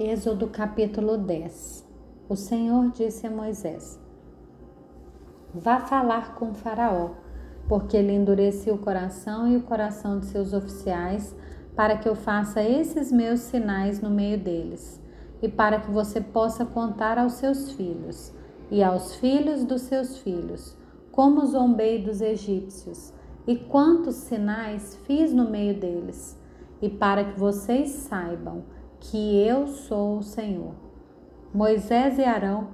Êxodo capítulo 10 O Senhor disse a Moisés: Vá falar com Faraó, porque ele endureceu o coração e o coração de seus oficiais, para que eu faça esses meus sinais no meio deles, e para que você possa contar aos seus filhos e aos filhos dos seus filhos, como zombei dos egípcios, e quantos sinais fiz no meio deles, e para que vocês saibam que eu sou o Senhor. Moisés e Arão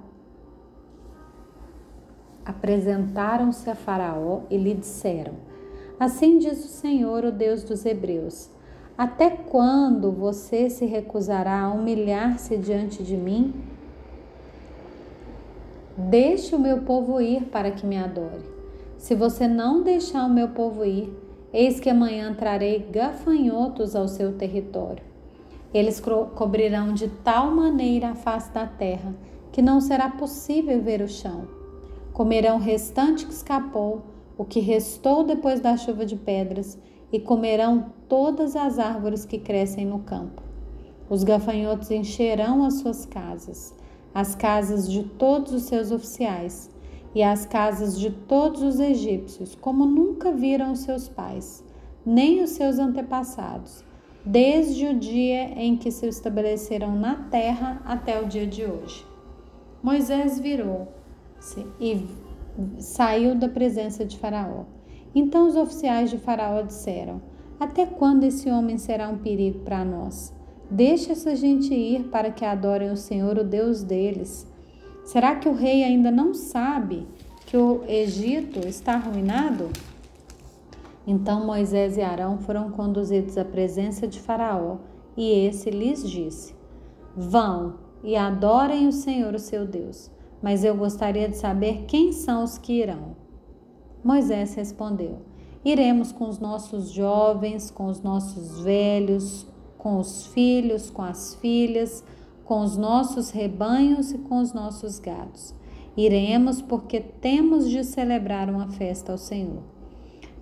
apresentaram-se a Faraó e lhe disseram: Assim diz o Senhor, o Deus dos Hebreus: Até quando você se recusará a humilhar-se diante de mim? Deixe o meu povo ir para que me adore. Se você não deixar o meu povo ir, eis que amanhã trarei gafanhotos ao seu território eles cobrirão de tal maneira a face da terra que não será possível ver o chão. Comerão o restante que escapou, o que restou depois da chuva de pedras, e comerão todas as árvores que crescem no campo. Os gafanhotos encherão as suas casas, as casas de todos os seus oficiais e as casas de todos os egípcios, como nunca viram os seus pais, nem os seus antepassados desde o dia em que se estabeleceram na terra até o dia de hoje. Moisés virou-se e saiu da presença de Faraó. Então os oficiais de Faraó disseram: Até quando esse homem será um perigo para nós? Deixe essa gente ir para que adorem o Senhor, o Deus deles. Será que o rei ainda não sabe que o Egito está arruinado? Então Moisés e Arão foram conduzidos à presença de Faraó, e esse lhes disse: Vão e adorem o Senhor, o seu Deus. Mas eu gostaria de saber quem são os que irão. Moisés respondeu: Iremos com os nossos jovens, com os nossos velhos, com os filhos, com as filhas, com os nossos rebanhos e com os nossos gados. Iremos porque temos de celebrar uma festa ao Senhor.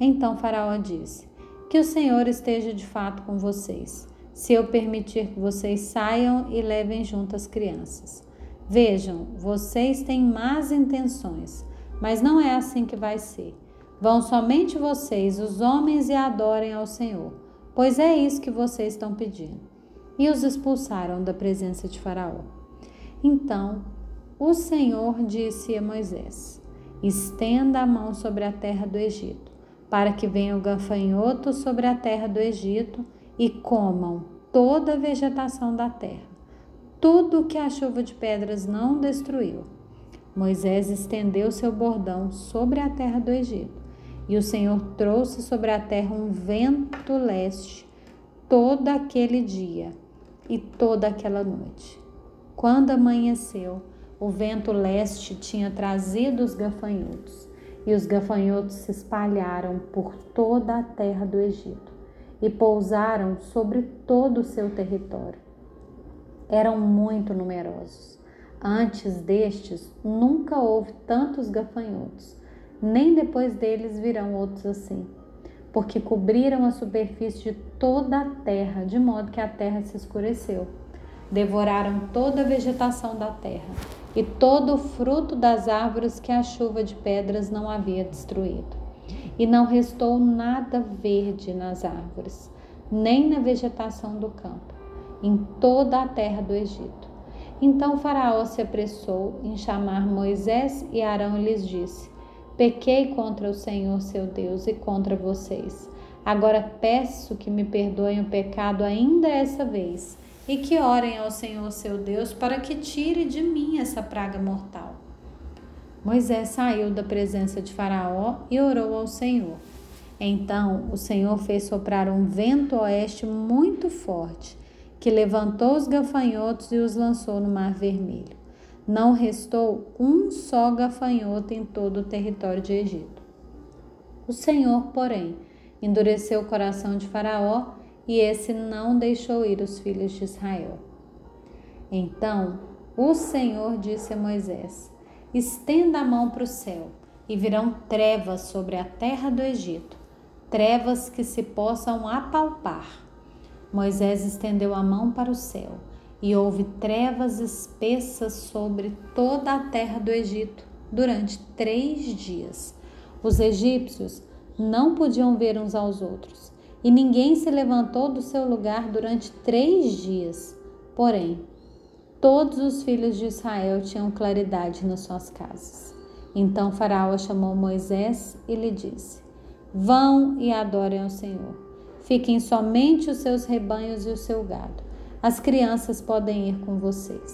Então Faraó disse: Que o Senhor esteja de fato com vocês, se eu permitir que vocês saiam e levem junto as crianças. Vejam, vocês têm más intenções, mas não é assim que vai ser. Vão somente vocês, os homens, e adorem ao Senhor, pois é isso que vocês estão pedindo. E os expulsaram da presença de Faraó. Então o Senhor disse a Moisés: Estenda a mão sobre a terra do Egito para que venha o gafanhoto sobre a terra do Egito e comam toda a vegetação da terra, tudo o que a chuva de pedras não destruiu. Moisés estendeu seu bordão sobre a terra do Egito, e o Senhor trouxe sobre a terra um vento leste todo aquele dia e toda aquela noite. Quando amanheceu, o vento leste tinha trazido os gafanhotos e os gafanhotos se espalharam por toda a terra do Egito e pousaram sobre todo o seu território. Eram muito numerosos. Antes destes, nunca houve tantos gafanhotos, nem depois deles virão outros assim, porque cobriram a superfície de toda a terra, de modo que a terra se escureceu. Devoraram toda a vegetação da terra e todo o fruto das árvores que a chuva de pedras não havia destruído. E não restou nada verde nas árvores, nem na vegetação do campo, em toda a terra do Egito. Então Faraó se apressou em chamar Moisés e Arão e lhes disse: Pequei contra o Senhor seu Deus e contra vocês. Agora peço que me perdoem o pecado ainda essa vez e que orem ao Senhor seu Deus para que tire de mim essa praga mortal. Moisés saiu da presença de Faraó e orou ao Senhor. Então o Senhor fez soprar um vento oeste muito forte, que levantou os gafanhotos e os lançou no Mar Vermelho. Não restou um só gafanhoto em todo o território de Egito. O Senhor, porém, endureceu o coração de Faraó e esse não deixou ir os filhos de Israel. Então o Senhor disse a Moisés: Estenda a mão para o céu, e virão trevas sobre a terra do Egito, trevas que se possam apalpar. Moisés estendeu a mão para o céu, e houve trevas espessas sobre toda a terra do Egito durante três dias. Os egípcios não podiam ver uns aos outros, e ninguém se levantou do seu lugar durante três dias. Porém, todos os filhos de Israel tinham claridade nas suas casas. Então Faraó chamou Moisés e lhe disse: Vão e adorem ao Senhor. Fiquem somente os seus rebanhos e o seu gado as crianças podem ir com vocês.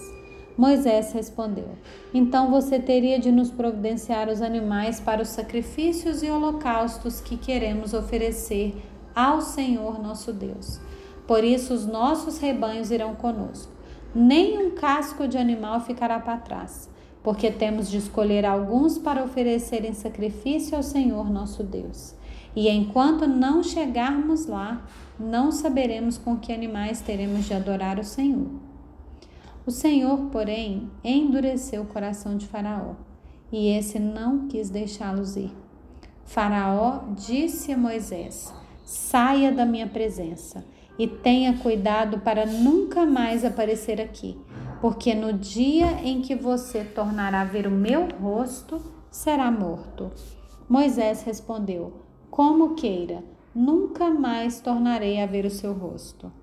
Moisés respondeu: Então você teria de nos providenciar os animais para os sacrifícios e holocaustos que queremos oferecer ao Senhor nosso Deus. Por isso, os nossos rebanhos irão conosco. Nem um casco de animal ficará para trás, porque temos de escolher alguns para oferecer em sacrifício ao Senhor nosso Deus. E enquanto não chegarmos lá, não saberemos com que animais teremos de adorar o Senhor. O Senhor, porém, endureceu o coração de Faraó, e esse não quis deixá-los ir. Faraó disse a Moisés: Saia da minha presença e tenha cuidado para nunca mais aparecer aqui, porque no dia em que você tornará a ver o meu rosto, será morto. Moisés respondeu: Como queira nunca mais tornarei a ver o seu rosto.